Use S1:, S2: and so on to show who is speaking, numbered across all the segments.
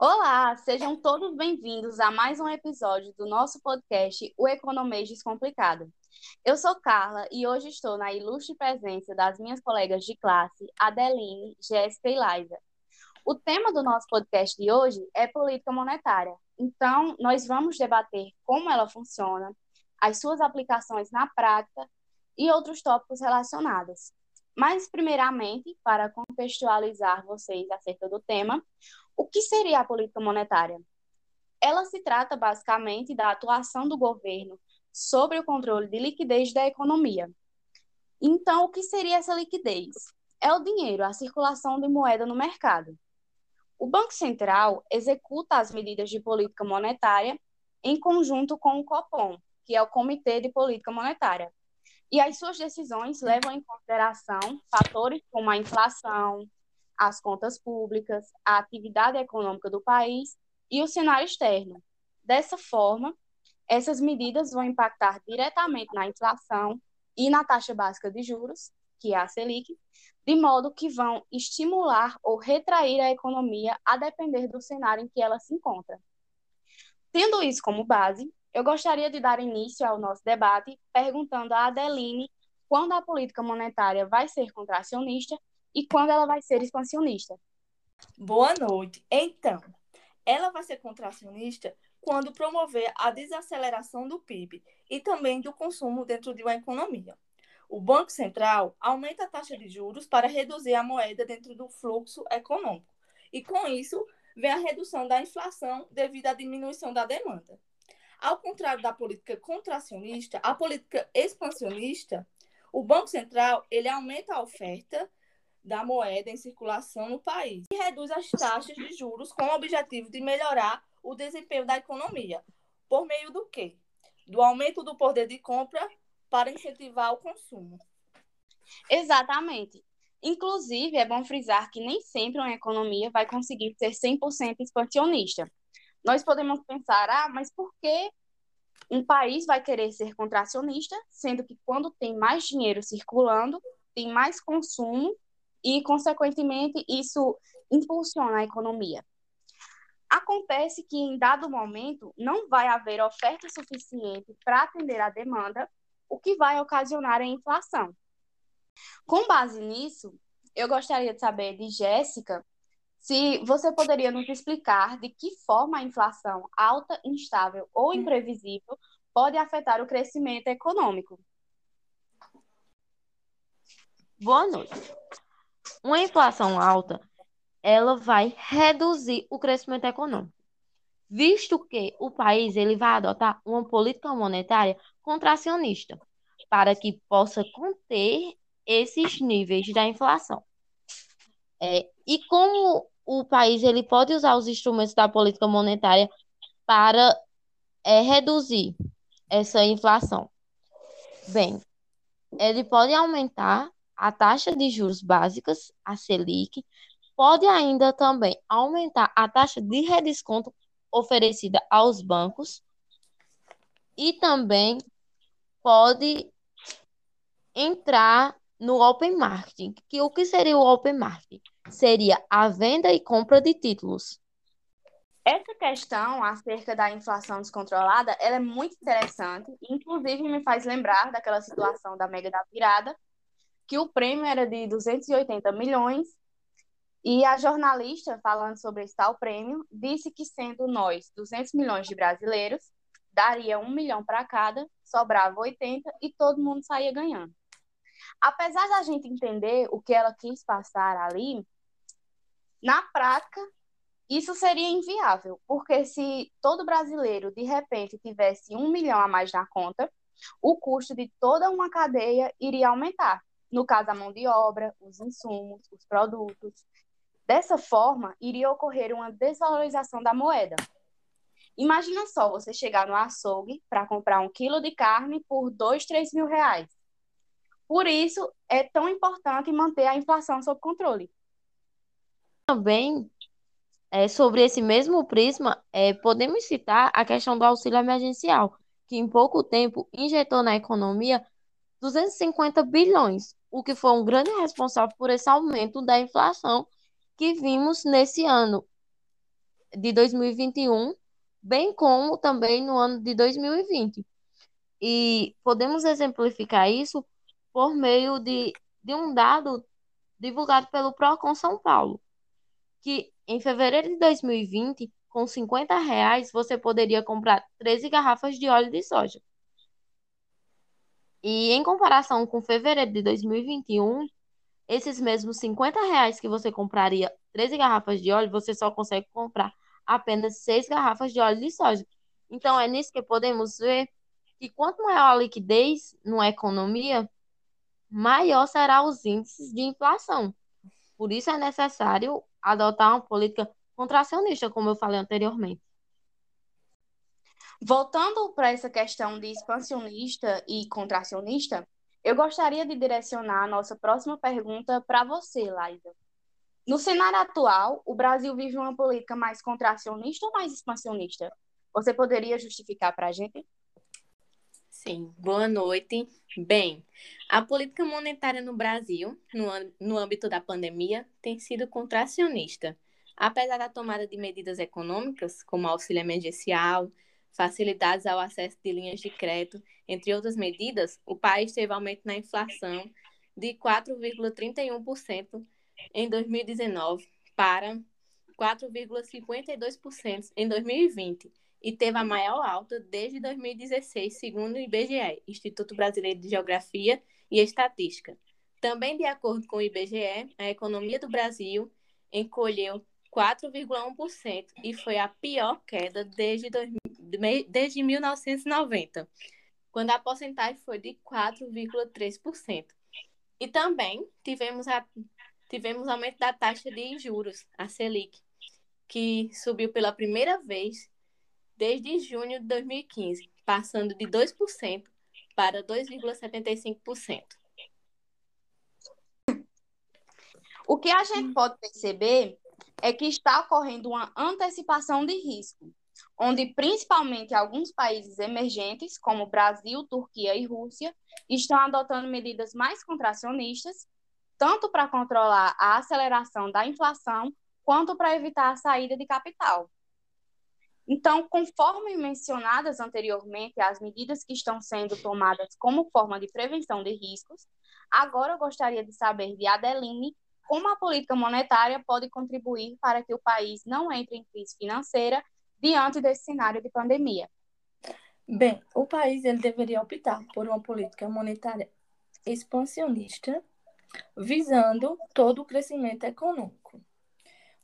S1: Olá, sejam todos bem-vindos a mais um episódio do nosso podcast O Economês Descomplicado. Eu sou Carla e hoje estou na ilustre presença das minhas colegas de classe, Adeline, Jéssica e Laisa. O tema do nosso podcast de hoje é política monetária. Então, nós vamos debater como ela funciona, as suas aplicações na prática e outros tópicos relacionados. Mas, primeiramente, para contextualizar vocês acerca do tema, o que seria a política monetária? Ela se trata basicamente da atuação do governo sobre o controle de liquidez da economia. Então, o que seria essa liquidez? É o dinheiro, a circulação de moeda no mercado. O Banco Central executa as medidas de política monetária em conjunto com o COPOM, que é o Comitê de Política Monetária. E as suas decisões levam em consideração fatores como a inflação, as contas públicas, a atividade econômica do país e o cenário externo. Dessa forma, essas medidas vão impactar diretamente na inflação e na taxa básica de juros, que é a Selic, de modo que vão estimular ou retrair a economia a depender do cenário em que ela se encontra. Tendo isso como base, eu gostaria de dar início ao nosso debate perguntando a Adeline quando a política monetária vai ser contracionista e quando ela vai ser expansionista.
S2: Boa noite. Então, ela vai ser contracionista quando promover a desaceleração do PIB e também do consumo dentro de uma economia. O Banco Central aumenta a taxa de juros para reduzir a moeda dentro do fluxo econômico. E com isso, vem a redução da inflação devido à diminuição da demanda. Ao contrário da política contracionista, a política expansionista, o Banco Central ele aumenta a oferta da moeda em circulação no país e reduz as taxas de juros com o objetivo de melhorar o desempenho da economia. Por meio do quê? Do aumento do poder de compra para incentivar o consumo.
S1: Exatamente. Inclusive, é bom frisar que nem sempre uma economia vai conseguir ser 100% expansionista. Nós podemos pensar, ah, mas por que um país vai querer ser contracionista, sendo que quando tem mais dinheiro circulando, tem mais consumo e, consequentemente, isso impulsiona a economia. Acontece que, em dado momento, não vai haver oferta suficiente para atender a demanda, o que vai ocasionar a inflação. Com base nisso, eu gostaria de saber de Jéssica se você poderia nos explicar de que forma a inflação alta, instável ou imprevisível pode afetar o crescimento econômico.
S3: Boa noite uma inflação alta, ela vai reduzir o crescimento econômico, visto que o país ele vai adotar uma política monetária contracionista para que possa conter esses níveis da inflação. É, e como o país ele pode usar os instrumentos da política monetária para é, reduzir essa inflação? Bem, ele pode aumentar a taxa de juros básicas, a Selic, pode ainda também aumentar a taxa de redesconto oferecida aos bancos e também pode entrar no open marketing. Que o que seria o open marketing? Seria a venda e compra de títulos.
S1: Essa questão acerca da inflação descontrolada, ela é muito interessante, inclusive me faz lembrar daquela situação da mega da virada, que o prêmio era de 280 milhões e a jornalista, falando sobre esse tal prêmio, disse que sendo nós 200 milhões de brasileiros, daria um milhão para cada, sobrava 80 e todo mundo saía ganhando. Apesar da gente entender o que ela quis passar ali, na prática, isso seria inviável, porque se todo brasileiro de repente tivesse um milhão a mais na conta, o custo de toda uma cadeia iria aumentar no caso, a mão de obra, os insumos, os produtos. Dessa forma, iria ocorrer uma desvalorização da moeda. Imagina só você chegar no açougue para comprar um quilo de carne por dois, três mil reais. Por isso, é tão importante manter a inflação sob controle.
S3: Também, é, sobre esse mesmo prisma, é, podemos citar a questão do auxílio emergencial, que em pouco tempo injetou na economia 250 bilhões, o que foi um grande responsável por esse aumento da inflação que vimos nesse ano. de 2021, bem como também no ano de 2020. E podemos exemplificar isso por meio de, de um dado divulgado pelo Procon São Paulo, que em fevereiro de 2020, com 50 reais, você poderia comprar 13 garrafas de óleo de soja. E em comparação com fevereiro de 2021, esses mesmos 50 reais que você compraria 13 garrafas de óleo, você só consegue comprar apenas 6 garrafas de óleo de soja. Então, é nisso que podemos ver que quanto maior a liquidez numa economia, maior será os índices de inflação. Por isso é necessário adotar uma política contracionista, como eu falei anteriormente.
S1: Voltando para essa questão de expansionista e contracionista, eu gostaria de direcionar a nossa próxima pergunta para você, Laisa. No cenário atual, o Brasil vive uma política mais contracionista ou mais expansionista? Você poderia justificar para a gente?
S4: Sim, boa noite. Bem, a política monetária no Brasil, no, no âmbito da pandemia, tem sido contracionista. Apesar da tomada de medidas econômicas, como auxílio emergencial, facilidades ao acesso de linhas de crédito, entre outras medidas, o país teve aumento na inflação de 4,31% em 2019 para 4,52% em 2020 e teve a maior alta desde 2016, segundo o IBGE, Instituto Brasileiro de Geografia e Estatística. Também, de acordo com o IBGE, a economia do Brasil encolheu 4,1% e foi a pior queda desde, desde 1990, quando a porcentagem foi de 4,3%. E também tivemos, a, tivemos aumento da taxa de juros, a Selic, que subiu pela primeira vez desde junho de 2015, passando de 2% para 2,75%.
S1: O que a gente pode perceber é que está ocorrendo uma antecipação de risco, onde principalmente alguns países emergentes, como Brasil, Turquia e Rússia, estão adotando medidas mais contracionistas, tanto para controlar a aceleração da inflação, quanto para evitar a saída de capital. Então, conforme mencionadas anteriormente, as medidas que estão sendo tomadas como forma de prevenção de riscos, agora eu gostaria de saber de Adeline como a política monetária pode contribuir para que o país não entre em crise financeira diante desse cenário de pandemia.
S2: Bem, o país ele deveria optar por uma política monetária expansionista, visando todo o crescimento econômico.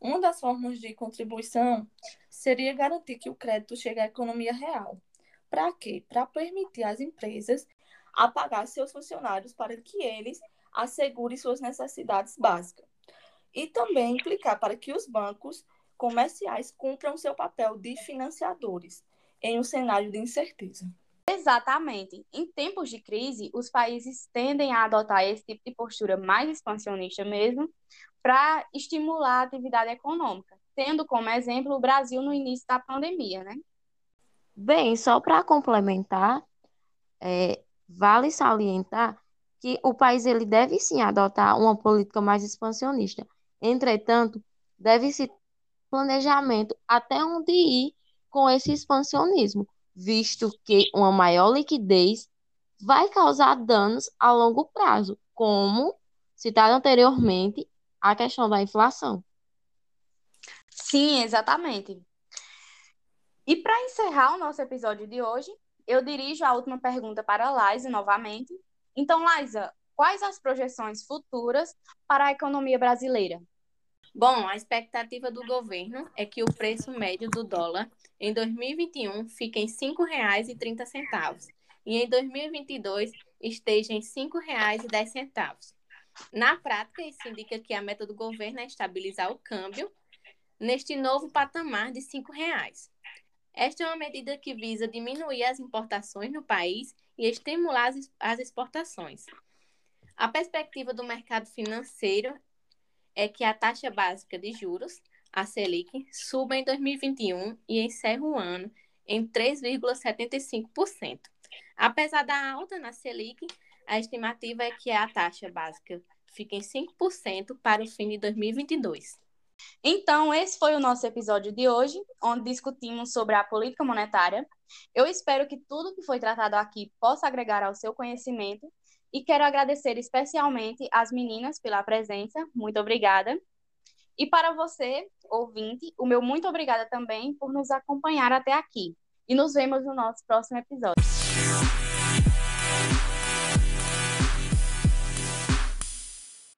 S2: Uma das formas de contribuição seria garantir que o crédito chegue à economia real. Para quê? Para permitir às empresas a pagar seus funcionários para que eles assegurem suas necessidades básicas. E também implicar para que os bancos comerciais cumpram seu papel de financiadores em um cenário de incerteza.
S1: Exatamente. Em tempos de crise, os países tendem a adotar esse tipo de postura mais expansionista mesmo, para estimular a atividade econômica, tendo como exemplo o Brasil no início da pandemia, né?
S3: Bem, só para complementar, é, vale salientar que o país ele deve sim adotar uma política mais expansionista. Entretanto, deve-se planejamento até onde ir com esse expansionismo, visto que uma maior liquidez vai causar danos a longo prazo, como citado anteriormente, a questão da inflação.
S1: Sim, exatamente. E para encerrar o nosso episódio de hoje, eu dirijo a última pergunta para a Laisa novamente. Então, Laisa, quais as projeções futuras para a economia brasileira?
S4: Bom, a expectativa do governo é que o preço médio do dólar em 2021 fique em R$ 5,30 e em 2022 esteja em R$ 5,10. Na prática, isso indica que a meta do governo é estabilizar o câmbio neste novo patamar de R$ reais. Esta é uma medida que visa diminuir as importações no país e estimular as exportações. A perspectiva do mercado financeiro é que a taxa básica de juros, a Selic, suba em 2021 e encerre o ano em 3,75%. Apesar da alta na Selic, a estimativa é que a taxa básica fique em 5% para o fim de 2022.
S1: Então, esse foi o nosso episódio de hoje, onde discutimos sobre a política monetária. Eu espero que tudo que foi tratado aqui possa agregar ao seu conhecimento e quero agradecer especialmente às meninas pela presença. Muito obrigada. E para você, ouvinte, o meu muito obrigada também por nos acompanhar até aqui. E nos vemos no nosso próximo episódio.